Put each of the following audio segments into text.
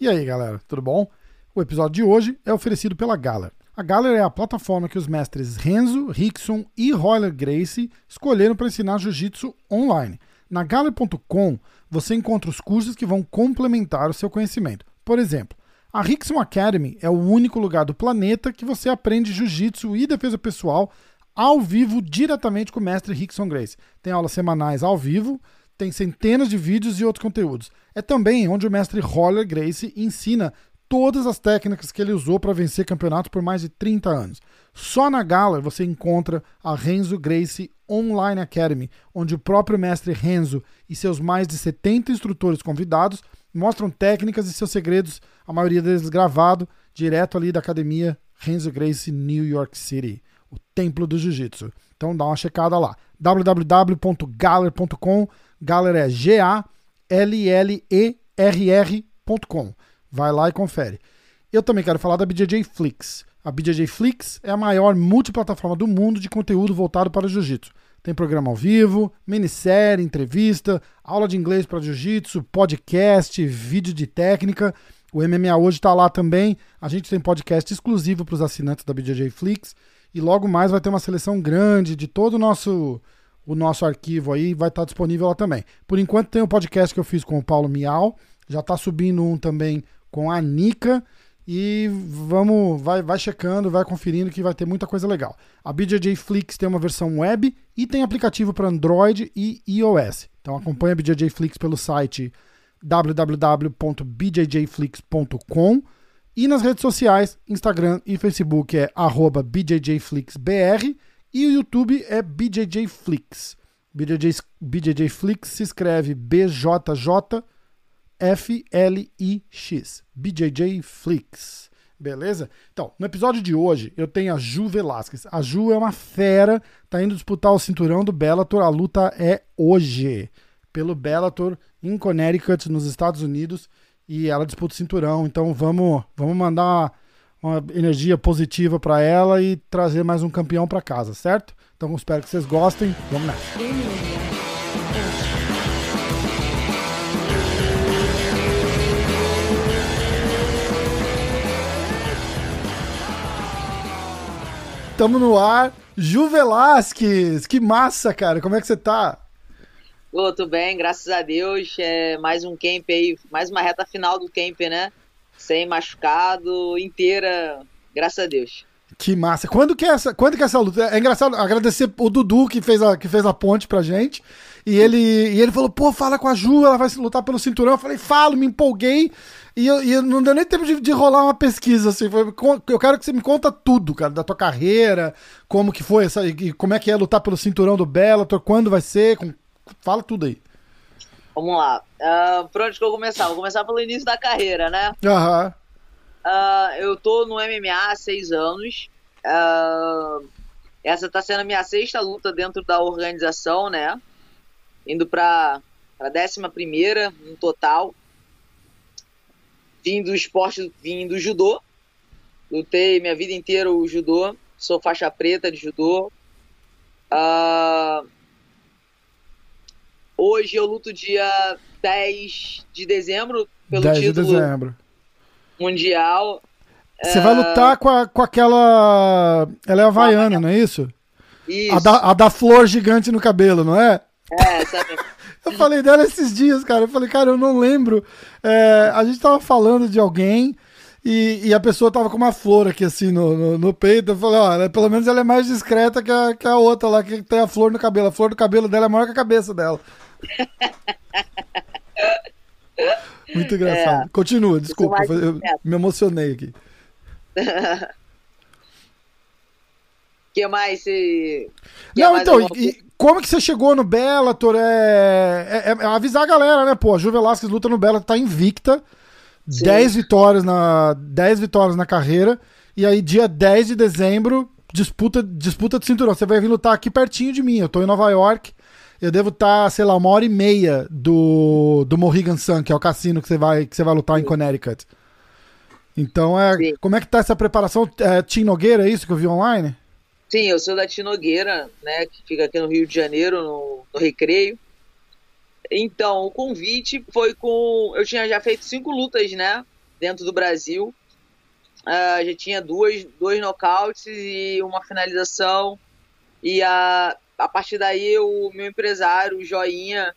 E aí, galera, tudo bom? O episódio de hoje é oferecido pela Galar. A Galar é a plataforma que os mestres Renzo, Rickson e Royler Gracie escolheram para ensinar jiu-jitsu online. Na Galar.com você encontra os cursos que vão complementar o seu conhecimento. Por exemplo, a Rickson Academy é o único lugar do planeta que você aprende jiu-jitsu e defesa pessoal ao vivo diretamente com o mestre Rickson Gracie. Tem aulas semanais ao vivo, tem centenas de vídeos e outros conteúdos. É também onde o mestre Roller Gracie ensina todas as técnicas que ele usou para vencer campeonatos por mais de 30 anos. Só na Gala você encontra a Renzo Gracie Online Academy, onde o próprio mestre Renzo e seus mais de 70 instrutores convidados mostram técnicas e seus segredos, a maioria deles gravado direto ali da academia Renzo Gracie New York City, o templo do jiu-jitsu. Então dá uma checada lá. www.galer.com, Galer é G A L L E R R.com. Vai lá e confere. Eu também quero falar da BJJ Flix. A BJJ Flix é a maior multiplataforma do mundo de conteúdo voltado para o jiu-jitsu. Tem programa ao vivo, minissérie, entrevista, aula de inglês para jiu-jitsu, podcast, vídeo de técnica. O MMA hoje está lá também. A gente tem podcast exclusivo para os assinantes da BJJ Flix. E logo mais vai ter uma seleção grande de todo o nosso, o nosso arquivo aí, vai estar tá disponível lá também. Por enquanto tem o um podcast que eu fiz com o Paulo Miau, já está subindo um também com a Nika e vamos, vai, vai checando, vai conferindo que vai ter muita coisa legal. A BJJ Flix tem uma versão web e tem aplicativo para Android e iOS. Então acompanha a BJJ Flix pelo site www.bjjflix.com e nas redes sociais, Instagram e Facebook é BJJFlixBR e o YouTube é BJJFlix. BJJ, BJJ Flix se escreve BJJ F-L-I-X. BJJ Flix. Beleza? Então, no episódio de hoje, eu tenho a Ju Velasquez. A Ju é uma fera, tá indo disputar o cinturão do Bellator. A luta é hoje, pelo Bellator em Connecticut, nos Estados Unidos. E ela disputa o cinturão. Então, vamos, vamos mandar uma energia positiva para ela e trazer mais um campeão para casa, certo? Então, espero que vocês gostem. Vamos nessa. Tamo no ar. Ju Velasquez, que massa, cara. Como é que você tá? Ô, tô bem, graças a Deus. É mais um camp aí, mais uma reta final do camp, né? Sem machucado, inteira, graças a Deus. Que massa. Quando que é essa, quando que é essa luta? É engraçado agradecer o Dudu que fez a, que fez a ponte pra gente. E ele, e ele falou, pô, fala com a Ju, ela vai lutar pelo cinturão. Eu falei, falo, me empolguei. E, eu, e não deu nem tempo de, de rolar uma pesquisa, assim. Foi, eu quero que você me conta tudo, cara, da tua carreira, como que foi essa, e como é que é lutar pelo cinturão do Bellator, quando vai ser, com, fala tudo aí. Vamos lá. Uh, por onde que eu vou começar? Vou começar pelo início da carreira, né? Aham. Uhum. Uh, eu tô no MMA há seis anos. Uh, essa tá sendo a minha sexta luta dentro da organização, né? Indo pra, pra décima primeira no total vim do esporte, vim do judô. Lutei minha vida inteira o judô. Sou faixa preta de judô. Uh, hoje eu luto dia 10 de dezembro pelo 10 título de dezembro. mundial. Você uh, vai lutar com, a, com aquela. Ela é havaiana, não é isso? Isso. A da, a da flor gigante no cabelo, não é? É, sabe? Eu falei dela esses dias, cara. Eu falei, cara, eu não lembro. É, a gente tava falando de alguém e, e, a pessoa tava com uma flor aqui assim no, no, no peito. Eu falei, ó, pelo menos ela é mais discreta que a, que a outra lá, que tem a flor no cabelo. A flor do cabelo dela é maior que a cabeça dela. Muito engraçado. É. Continua, desculpa. Eu me emocionei aqui. que mais. Que não, mais então, e, como que você chegou no Bellator? É, é, é, avisar a galera, né? Pô, a Ju Velasquez luta no Bellator, tá invicta. 10 vitórias na 10 vitórias na carreira e aí dia 10 de dezembro disputa disputa de cinturão. Você vai vir lutar aqui pertinho de mim. Eu tô em Nova York. Eu devo estar, tá, sei lá, uma hora e meia do, do Mohegan Sun, que é o cassino que você vai, que você vai lutar Sim. em Connecticut. Então, é, como é que tá essa preparação? É, Tim Nogueira, é isso que eu vi online? Sim, eu sou da Tim Nogueira, né, que fica aqui no Rio de Janeiro, no, no Recreio. Então, o convite foi com. Eu tinha já feito cinco lutas, né? Dentro do Brasil. Uh, já tinha duas, dois nocautes e uma finalização. E a, a partir daí, o meu empresário, o Joinha,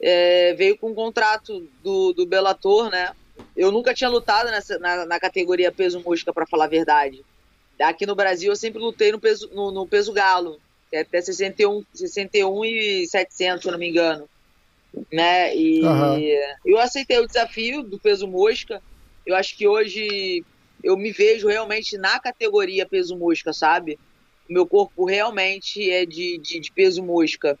é, veio com um contrato do, do Bellator, né? Eu nunca tinha lutado nessa, na, na categoria peso mosca, para falar a verdade. Aqui no Brasil, eu sempre lutei no peso, no, no peso galo, é até 61, 61 e 700, se não me engano né? E uhum. eu aceitei o desafio do peso mosca. Eu acho que hoje eu me vejo realmente na categoria peso mosca, sabe? O meu corpo realmente é de, de, de peso mosca.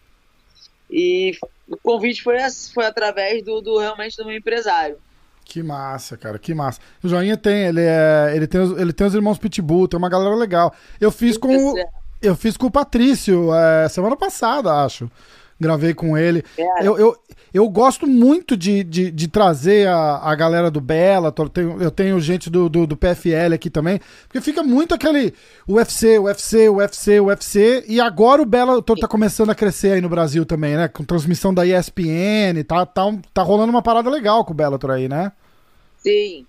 E o convite foi, foi através do, do realmente do meu empresário. Que massa, cara, que massa. O Joinha tem, ele é, ele tem, ele tem os irmãos Pitbull, tem uma galera legal. Eu fiz com, eu fiz com o Patrício é, semana passada, acho gravei com ele. É. Eu, eu, eu gosto muito de, de, de trazer a, a galera do Bellator, eu tenho, eu tenho gente do, do, do, PFL aqui também, porque fica muito aquele UFC, UFC, UFC, UFC, e agora o Bellator tá começando a crescer aí no Brasil também, né? Com transmissão da ESPN, tá, tá, tá rolando uma parada legal com o Bellator aí, né? Sim,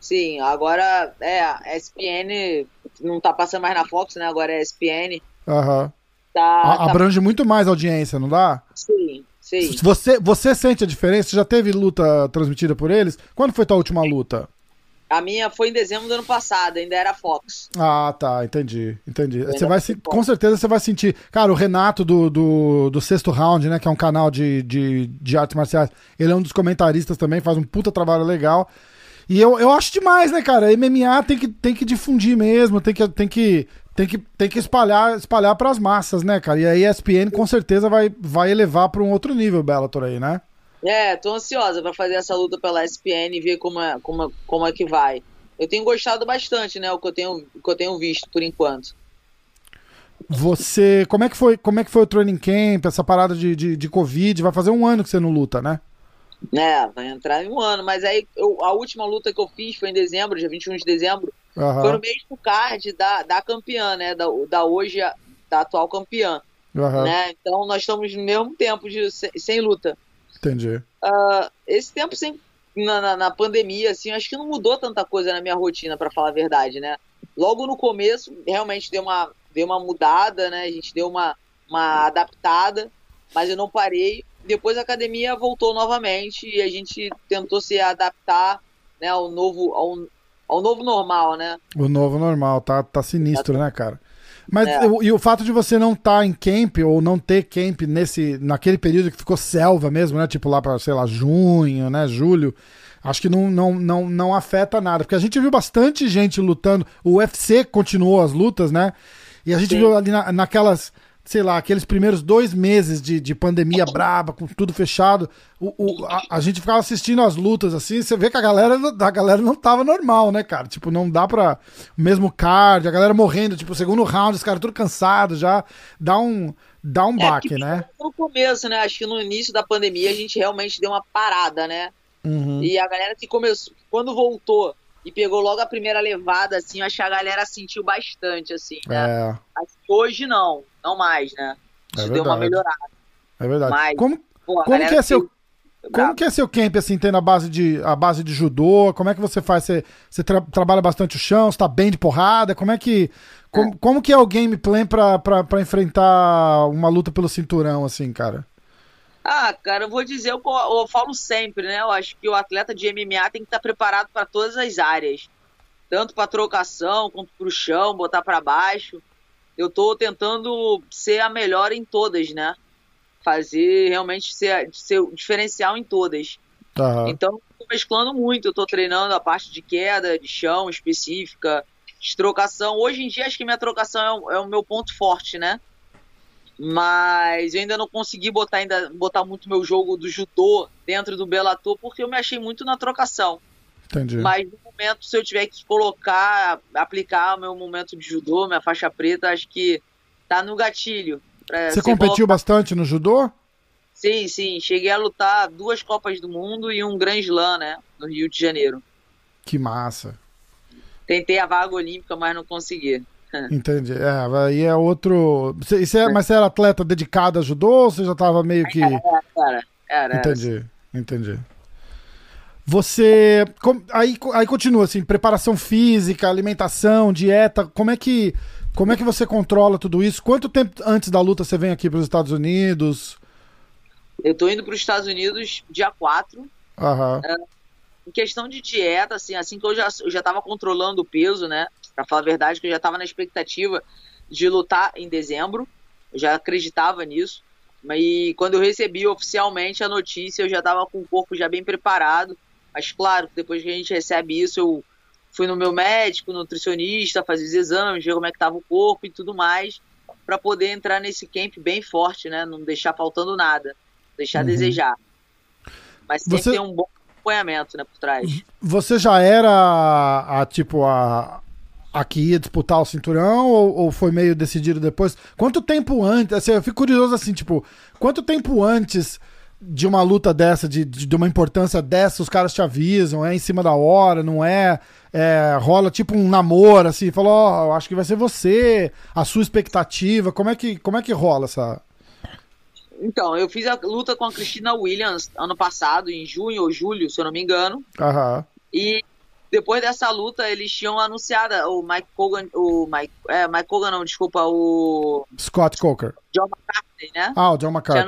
sim, agora é, a ESPN não tá passando mais na Fox, né? Agora é ESPN. Aham. Uhum. Tá, tá, Abrange muito mais audiência, não dá? Sim, sim. Você, você sente a diferença? Já teve luta transmitida por eles? Quando foi tua última luta? A minha foi em dezembro do ano passado, ainda era Fox. Ah, tá, entendi, entendi. Você vai com certeza você vai sentir. Cara, o Renato do, do, do, Sexto Round, né, que é um canal de, de, de artes marciais, ele é um dos comentaristas também, faz um puta trabalho legal. E eu, eu acho demais, né, cara? MMA tem que, tem que difundir mesmo, tem que, tem que tem que, tem que espalhar espalhar para as massas, né, cara? E a ESPN com certeza vai, vai elevar para um outro nível Bellator aí, né? É, tô ansiosa para fazer essa luta pela ESPN e ver como é, como, como é que vai. Eu tenho gostado bastante, né, o que eu tenho, o que eu tenho visto por enquanto. Você, como é que foi, como é que foi o training camp, essa parada de, de, de Covid? Vai fazer um ano que você não luta, né? É, vai entrar em um ano, mas aí eu, a última luta que eu fiz foi em dezembro, dia 21 de dezembro, Uhum. Foi no mesmo card da, da campeã, né? Da, da hoje, da atual campeã. Uhum. Né? Então nós estamos no mesmo tempo de, sem, sem luta. Entendi. Uh, esse tempo sem, na, na, na, pandemia, assim, acho que não mudou tanta coisa na minha rotina, para falar a verdade, né? Logo no começo, realmente deu uma, deu uma mudada, né? A gente deu uma, uma adaptada, mas eu não parei. Depois a academia voltou novamente e a gente tentou se adaptar né, ao novo, ao, ao novo normal, né? O novo normal, tá, tá sinistro, tá... né, cara? Mas é. e o fato de você não estar tá em camp ou não ter camp nesse naquele período que ficou selva mesmo, né? Tipo lá para sei lá, junho, né, julho, acho que não, não, não, não afeta nada, porque a gente viu bastante gente lutando. O UFC continuou as lutas, né? E a gente Sim. viu ali na, naquelas sei lá, aqueles primeiros dois meses de, de pandemia braba, com tudo fechado, o, o a, a, gente ficava assistindo as lutas assim, você vê que a galera, a galera não tava normal, né, cara? Tipo, não dá pra. O mesmo card, a galera morrendo, tipo, segundo round, os caras tudo cansados já, dá um. Dá um é, baque, né? No começo, né? Acho que no início da pandemia a gente realmente deu uma parada, né? Uhum. E a galera que começou, quando voltou e pegou logo a primeira levada, assim, acho que a galera sentiu bastante, assim, né? É. Hoje não, não mais, né? É Isso é deu uma melhorada. É verdade. Mas, como pô, como que é seu... Como que é seu camp, assim, tem a base de, a base de judô? Como é que você faz? Você, você tra trabalha bastante o chão? Você tá bem de porrada? Como é que... Como, é. como que é o gameplay pra, pra, pra enfrentar uma luta pelo cinturão, assim, cara? Ah, cara, eu vou dizer, eu, eu falo sempre, né? Eu acho que o atleta de MMA tem que estar preparado para todas as áreas. Tanto para trocação, quanto para o chão, botar para baixo. Eu tô tentando ser a melhor em todas, né? Fazer realmente ser, ser o diferencial em todas. Uhum. Então, tô mesclando muito. Eu tô treinando a parte de queda, de chão específica, de trocação. Hoje em dia, acho que minha trocação é o, é o meu ponto forte, né? mas eu ainda não consegui botar ainda botar muito meu jogo do judô dentro do Bellator porque eu me achei muito na trocação. Entendi. Mas no momento, se eu tiver que colocar, aplicar o meu momento de judô, minha faixa preta, acho que tá no gatilho. Você competiu colocado. bastante no judô? Sim, sim. Cheguei a lutar duas Copas do Mundo e um Grand Slam, né? No Rio de Janeiro. Que massa. Tentei a vaga olímpica, mas não consegui. Entendi. É, aí é outro. Você, você é- mas você era atleta dedicado a judô ou você já tava meio que. É, cara, era. Entendi, entendi. Você. aí, aí continua assim, preparação física, alimentação, dieta. Como é que. Como é que você controla tudo isso? Quanto tempo antes da luta você vem aqui para os Estados Unidos? Eu tô indo para os Estados Unidos dia 4. Aham. Em questão de dieta, assim, assim que eu já, eu já tava controlando o peso, né? Pra falar a verdade, que eu já tava na expectativa de lutar em dezembro. Eu já acreditava nisso. Mas e quando eu recebi oficialmente a notícia, eu já tava com o corpo já bem preparado. Mas claro, depois que a gente recebe isso, eu fui no meu médico, nutricionista, fazer os exames, ver como é que tava o corpo e tudo mais, para poder entrar nesse camp bem forte, né? Não deixar faltando nada, deixar a Uhum. desejar. Mas sempre Você- tem um bom acompanhamento, né, por trás. Você já era a, tipo a a que ia disputar o cinturão ou, ou foi meio decidido depois? Quanto tempo antes? Assim, eu fico curioso assim, tipo, quanto tempo antes de uma luta dessa, de, de, de uma importância dessa, os caras te avisam, é em cima da hora, não é? é, rola tipo um namoro, assim, falou, ó, eu acho que vai ser você, a sua expectativa, como é que, como é que rola essa... Então, eu fiz a luta com a Cristina Williams ano passado, em junho ou julho, se eu não me engano. Aham, E depois dessa luta, eles tinham anunciado o Mike Hogan, o Mike, é, Mike Hogan não, desculpa, o Scott Coker. John McCartney, né? Ah, o John Tinha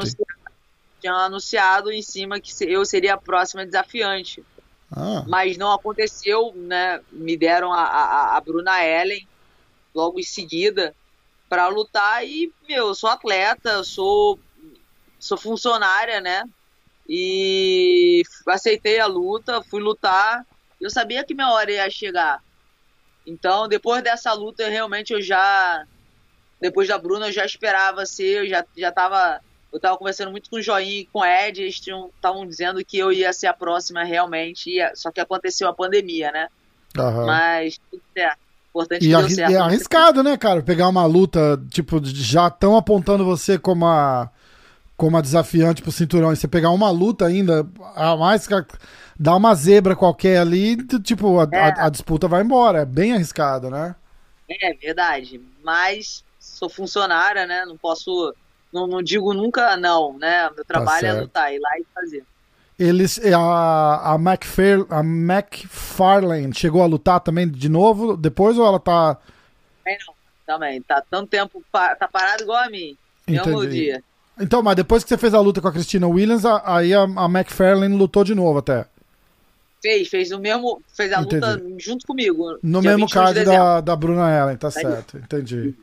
McCarthy. anunciado, tinha anunciado em cima que eu seria a próxima desafiante. Ah, Mas não aconteceu, né? Me deram a, a, a Bruna Ellen logo em seguida para lutar e, meu, eu sou atleta, sou, sou funcionária, né? E aceitei a luta, fui lutar. Eu sabia que minha hora ia chegar. Então, depois dessa luta, eu realmente eu já. Depois da Bruna, eu já esperava ser, eu já, já tava. Eu tava conversando muito com o Joinha e com o Ed, eles estavam dizendo que eu ia ser a próxima realmente, ia- só que aconteceu a pandemia, né? aham. Mas tudo certo. Importante E, arri- certo. e é arriscado, né, cara? Pegar uma luta, tipo, já estão apontando você como a, como a desafiante pro cinturão. E você pegar uma luta ainda, a mais dá uma zebra qualquer ali, tipo, a, a- a disputa vai embora. É bem arriscado, né? É verdade. Mas sou funcionária, né? Não posso. Não, não digo nunca não, né? Meu trabalho é certo. lutar, ir lá e fazer. Eles, a, a, McFar, a McFarlane chegou a lutar também de novo depois ou ela tá. Também não. Também. Tá tanto tempo. Tá parado igual a mim. Entendi. dia. Então, mas depois que você fez a luta com a Christina Williams, aí a, a McFarlane lutou de novo até. Fez, fez o mesmo. Fez a luta Entendi. junto comigo. No mesmo 21 de card dezembro. da, da Bruna Ellen, tá certo. Entendi.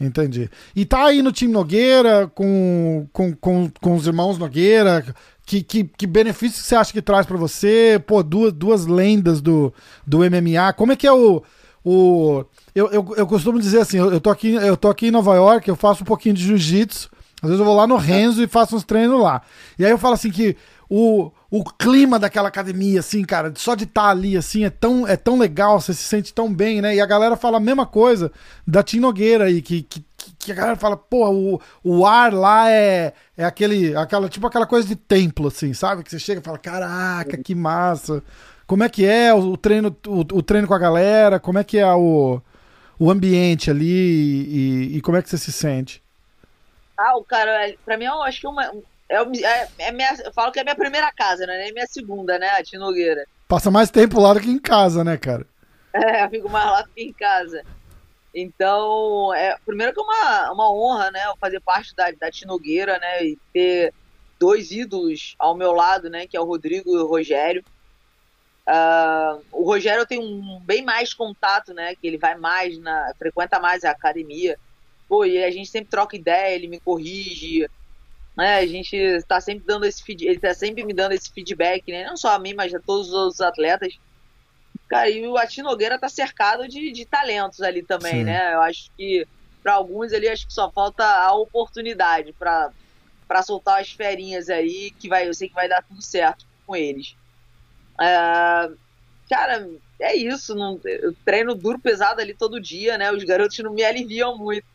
Entendi. E tá aí no time Nogueira, com, com, com, com os irmãos Nogueira. Que, que, que benefício você acha que traz pra você? Pô, duas, duas lendas do, do MMA. Como é que é o. o eu, eu, eu costumo dizer assim: eu, eu, tô aqui, eu tô aqui em Nova York, eu faço um pouquinho de jiu-jitsu. Às vezes eu vou lá no Renzo e faço uns treinos lá. E aí eu falo assim que o, o clima daquela academia, assim, cara, só de estar ali, assim, é tão, é tão legal, você se sente tão bem, né? E a galera fala a mesma coisa da Tim Nogueira aí, que, que, que a galera fala, pô, o, o ar lá é, é aquele, aquela, tipo aquela coisa de templo, assim, sabe? Que você chega e fala, caraca, que massa. Como é que é o, o treino, o, o treino com a galera? Como é que é o, o ambiente ali e, e como é que você se sente? Ah, o cara, pra mim, eu acho que uma. É, é, é minha, eu falo que é minha primeira casa, né? Nem minha segunda, né? A Tinogueira. Passa mais tempo lá do que em casa, né, cara? É, eu fico mais lá do que em casa. Então, é, primeiro que é uma, uma honra, né? eu Fazer parte da, da Tinogueira, né? E ter dois ídolos ao meu lado, né? Que é o Rodrigo e o Rogério. Ah, o Rogério tem um bem mais contato, né? Que ele vai mais na. frequenta mais a academia. Pô, e a gente sempre troca ideia, ele me corrige. Né? A gente tá sempre dando esse ele tá sempre me dando esse feedback, né? Não só a mim, mas a todos os outros atletas. Cara, e o Ati Nogueira tá cercado de, de talentos ali também, Sim. né? Eu acho que para alguns ali acho que só falta a oportunidade para para soltar as ferinhas aí, que vai, eu sei que vai dar tudo certo com eles. É, cara, é isso. Não, eu treino duro, pesado ali todo dia, né? Os garotos não me aliviam muito.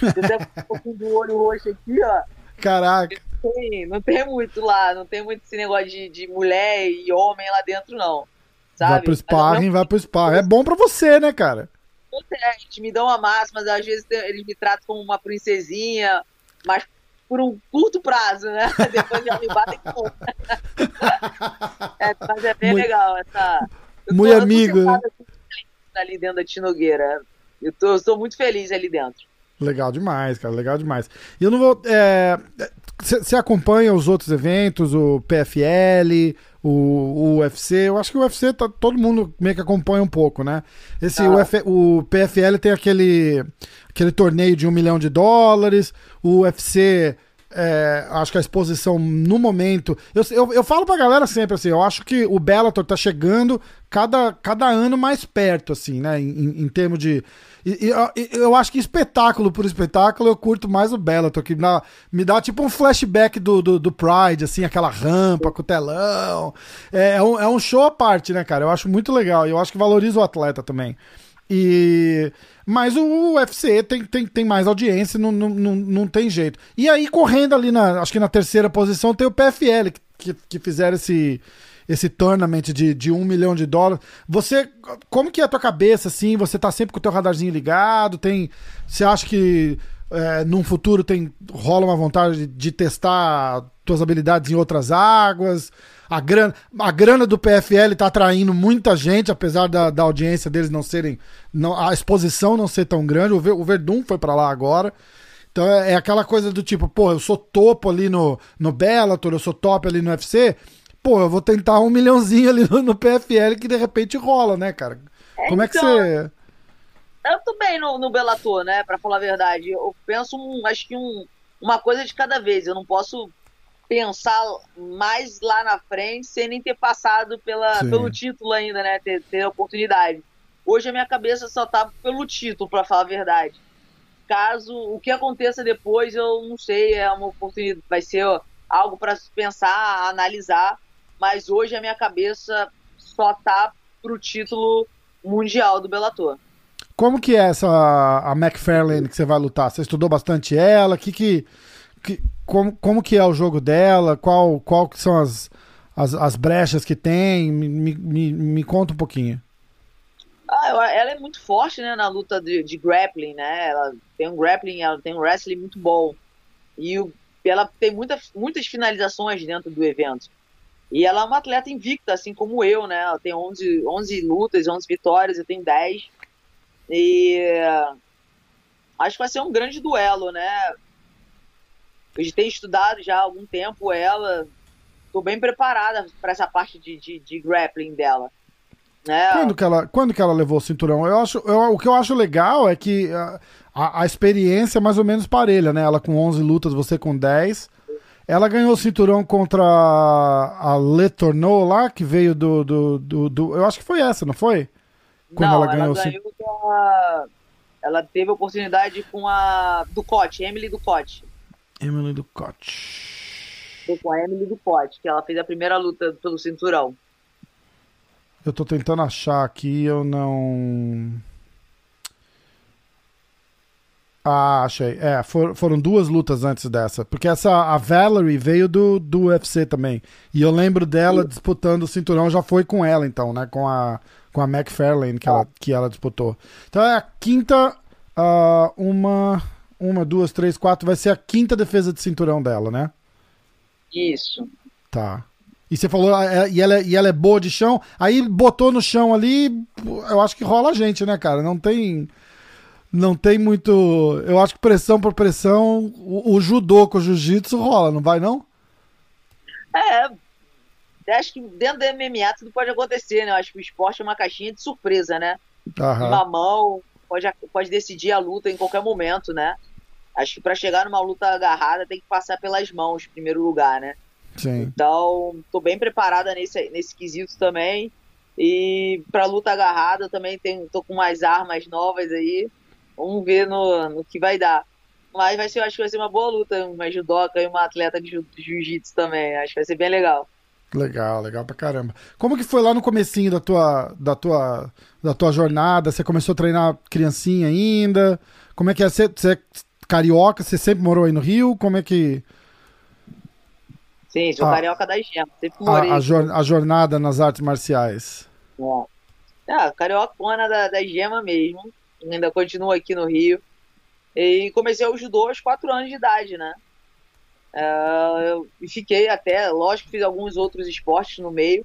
Eu um pouquinho do olho roxo aqui, ó. Caraca. Não tem, não tem muito lá, não tem muito esse negócio de, de mulher e homem lá dentro, não. Sabe? Vai pro sparring, vai pro sparring. É bom pra você, né, cara? É, eles me dão a máxima, mas às vezes eles me tratam como uma princesinha, mas por um curto prazo, né? Depois já me batem com. é, mas é bem muito, legal essa. Muito amigo. Né? Ali dentro da Tinogueira. Eu, tô, eu estou muito feliz ali dentro. Legal demais, cara, legal demais. E eu não vou. Você é, acompanha os outros eventos, o PFL, o, o UFC? Eu acho que o UFC tá, todo mundo meio que acompanha um pouco, né? Esse ah. Uf, o PFL tem aquele, aquele torneio de um milhão de dólares, o UFC é, acho que a exposição no momento. Eu, eu, eu, falo pra galera sempre assim, eu acho que o Bellator tá chegando cada, cada ano mais perto, assim, né? Em, em termos de. E, e, eu acho que espetáculo por espetáculo eu curto mais o Bellator, que dá, me dá tipo um flashback do, do, do, Pride, assim, aquela rampa com o telão. É, é, um, é um show à parte, né, cara? Eu acho muito legal. E eu acho que valoriza o atleta também. E. Mas o UFC tem, tem, tem mais audiência, não, não, não, não tem jeito. E aí, correndo ali, na, acho que na terceira posição, tem o PFL, que, que fizeram esse, esse tournament de, de um milhão de dólares. Você, como que é a tua cabeça, assim? Você tá sempre com o teu radarzinho ligado? Tem, você acha que é, num futuro tem rola uma vontade de, de testar tuas habilidades em outras águas? A grana, a grana do PFL está atraindo muita gente, apesar da, da audiência deles não serem. Não, a exposição não ser tão grande. O, o Verdun foi para lá agora. Então é, é, aquela coisa do tipo, pô, eu sou topo ali no, no Bellator, eu sou top ali no UFC. Pô, eu vou tentar um milhãozinho ali no, PFL que de repente rola, né, cara? É, Como é que então, você. Eu tô bem no, no Bellator, né? Pra falar a verdade. Eu penso, um, acho que um, uma coisa de cada vez. Eu não posso pensar mais lá na frente sem nem ter passado pela, pelo título ainda, né? Ter, ter a oportunidade. Hoje a minha cabeça só tá pelo título, para falar a verdade. Caso o que aconteça depois, eu não sei, é uma oportunidade, vai ser algo para pensar, analisar, mas hoje a minha cabeça só tá pro título mundial do Bellator. Como que é essa a McFarlane que você vai lutar? Você estudou bastante ela? Que que que, como, como que é o jogo dela, qual, qual que são as, as, as brechas que tem, me, me, me conta um pouquinho. Ah, ela é muito forte, né, na luta de, de, grappling, né, ela tem um grappling, ela tem um wrestling muito bom, e ela tem muita, muitas finalizações dentro do evento, e ela é uma atleta invicta, assim como eu, né, ela tem 11, 11 lutas, 11 vitórias, eu tenho 10, e acho que vai ser um grande duelo, né, eu tenho estudado já há algum tempo ela, estou bem preparada para essa parte de, de, de, grappling dela. Né? Quando, que ela, quando que ela levou o cinturão? Eu acho, eu, o que eu acho legal é que a, a, experiência é mais ou menos parelha, né? Ela com 11 lutas, você com 10. Ela ganhou o cinturão contra a Le Tourneau lá, que veio do, do, do, do, Eu acho que foi essa, não foi? Quando não, ela ganhou, ela ganhou a... Ela teve oportunidade com a Ducote, Emily Ducote. Emily Ducote. Tô com a Emily Ducote, que ela fez a primeira luta pelo cinturão. Eu tô tentando achar aqui, eu não. Ah, achei. É, for, foram duas lutas antes dessa. Porque essa, a Valerie veio do, do UFC também. E eu lembro dela Sim. disputando o cinturão, já foi com ela então, né? Com a, com a McFarlane que, ah. ela, que ela disputou. Então é a quinta, uh, uma, uma, duas, três, quatro. Vai ser a quinta defesa de cinturão dela, né? Isso. Tá. E você falou, é, e ela, é, e ela é boa de chão. Aí botou no chão ali, eu acho que rola a gente, né, cara? Não tem. Não tem muito. Eu acho que pressão por pressão, o, o judô com o jiu-jitsu rola, não vai, não? É. Acho que dentro do MMA tudo pode acontecer, né? Eu acho que o esporte é uma caixinha de surpresa, né? Aham. Uma mão, pode, pode decidir a luta em qualquer momento, né? Acho que para chegar numa luta agarrada tem que passar pelas mãos, em primeiro lugar, né? Sim. Então, tô bem preparada nesse, nesse quesito também. E para luta agarrada também tem, tô com mais armas novas aí. Vamos ver no, no que vai dar. Mas vai ser, acho que vai ser uma boa luta, uma judoca e uma atleta de jiu-jitsu também. Acho que vai ser bem legal. Legal, legal pra caramba. Como que foi lá no comecinho da tua, da tua, da tua jornada? Você começou a treinar criancinha ainda? Como é que é? Você, você é carioca? Você sempre morou aí no Rio? Como é que... Sim, sou ah, carioca da gema. Sempre morei. A, a, jor, a, jornada nas artes marciais. É, é cariocona da, da gema mesmo. Ainda continuo aqui no Rio. E comecei o judô aos 4 anos de idade, né? Uh, e fiquei até, lógico, fiz alguns outros esportes no meio,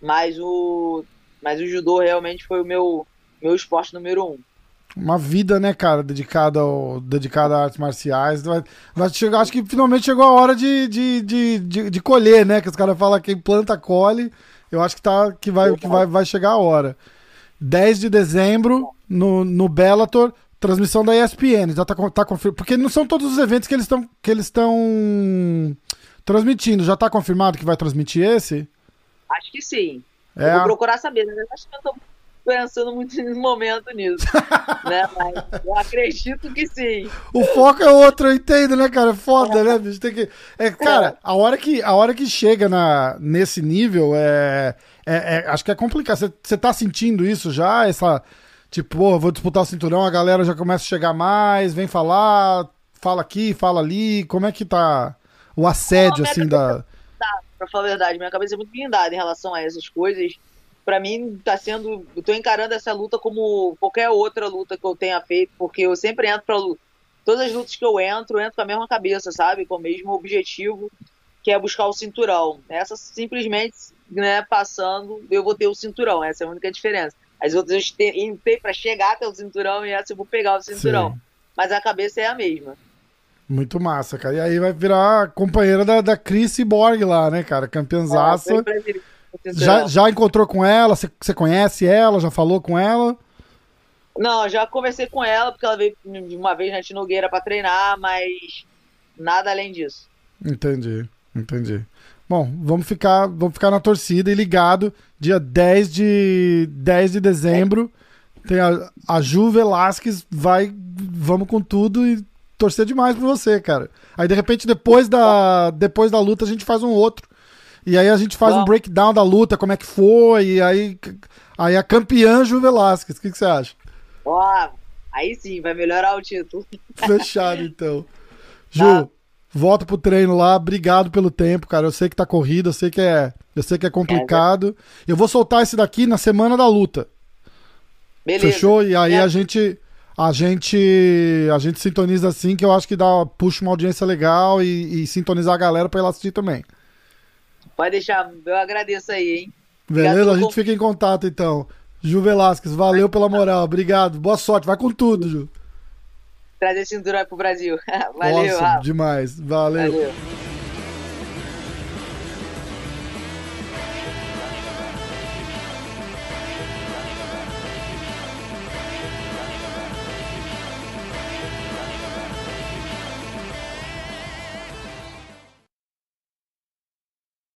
mas o, mas o judô realmente foi o meu, meu esporte número um. Uma vida, né, cara, dedicada, ao, dedicada a artes marciais. Vai, vai chegar, acho que finalmente chegou a hora de, de, de, de, de colher, né? Que os caras falam que planta, colhe. Eu acho que, tá, que, vai, que vai, vai chegar a hora. 10 de dezembro, no, no Bellator, Transmissão da ESPN, já tá, tá confirmado. Porque não são todos os eventos que eles estão que eles estão transmitindo. Já tá confirmado que vai transmitir esse? Acho que sim. É. Eu vou procurar saber, né? Acho que eu tô pensando muito no momento nisso. né? Mas eu acredito que sim. O foco é outro, eu entendo, né, cara? É foda, né, bicho? Tem que. É, cara, a hora que, a hora que chega na, nesse nível, é, é, é acho que é complicado. Você tá sentindo isso já? Essa Tipo, pô, vou disputar o cinturão, a galera já começa a chegar mais, vem falar, fala aqui, fala ali. Como é que tá o assédio, Não, assim, da. Tá, pra falar a verdade, minha cabeça é muito blindada em relação a essas coisas. Pra mim, tá sendo. Eu tô encarando essa luta como qualquer outra luta que eu tenha feito, porque eu sempre entro pra luta. Todas as lutas que eu entro, eu entro com a mesma cabeça, sabe? Com o mesmo objetivo, que é buscar o cinturão. Essa simplesmente, né, passando, eu vou ter o cinturão. Essa é a única diferença. As outras tem para chegar até o cinturão e essa eu vou pegar o cinturão. Sim. Mas a cabeça é a mesma. Muito massa, cara. E aí vai virar companheira da, da Chris Borg lá, né, cara? Campeãzaça. É, já, já encontrou com ela? Você conhece ela? Já falou com ela? Não, já conversei com ela, porque ela veio uma vez na Tinogueira para treinar, mas nada além disso. Entendi, entendi. Bom, vamos ficar, vamos ficar na torcida e ligado. Dia 10 de, 10 de dezembro. Tem a, a Ju Velasquez. Vai, vamos com tudo e torcer demais por você, cara. Aí, de repente, depois da, depois da luta, a gente faz um outro. E aí a gente faz Bom. um breakdown da luta, como é que foi. E aí, aí a campeã Ju Velasquez. O que, que você acha? Ó, aí sim, vai melhorar o título. Fechado, então. Ju, tá volta pro treino lá. Obrigado pelo tempo, cara. Eu sei que tá corrido, eu sei que é, eu sei que é complicado. É, eu vou soltar esse daqui na semana da luta. Beleza. Fechou? E aí é. a gente a gente a gente sintoniza assim que eu acho que dá puxa uma audiência legal e, e sintonizar a galera para ela assistir também. Pode deixar, eu agradeço aí, hein? Beleza, a gente fica em contato então. Ju Velasquez, valeu pela moral, obrigado. Boa sorte, vai com tudo, Ju trazer cinturão pro Brasil. Valeu, Nossa, demais. Valeu. Valeu.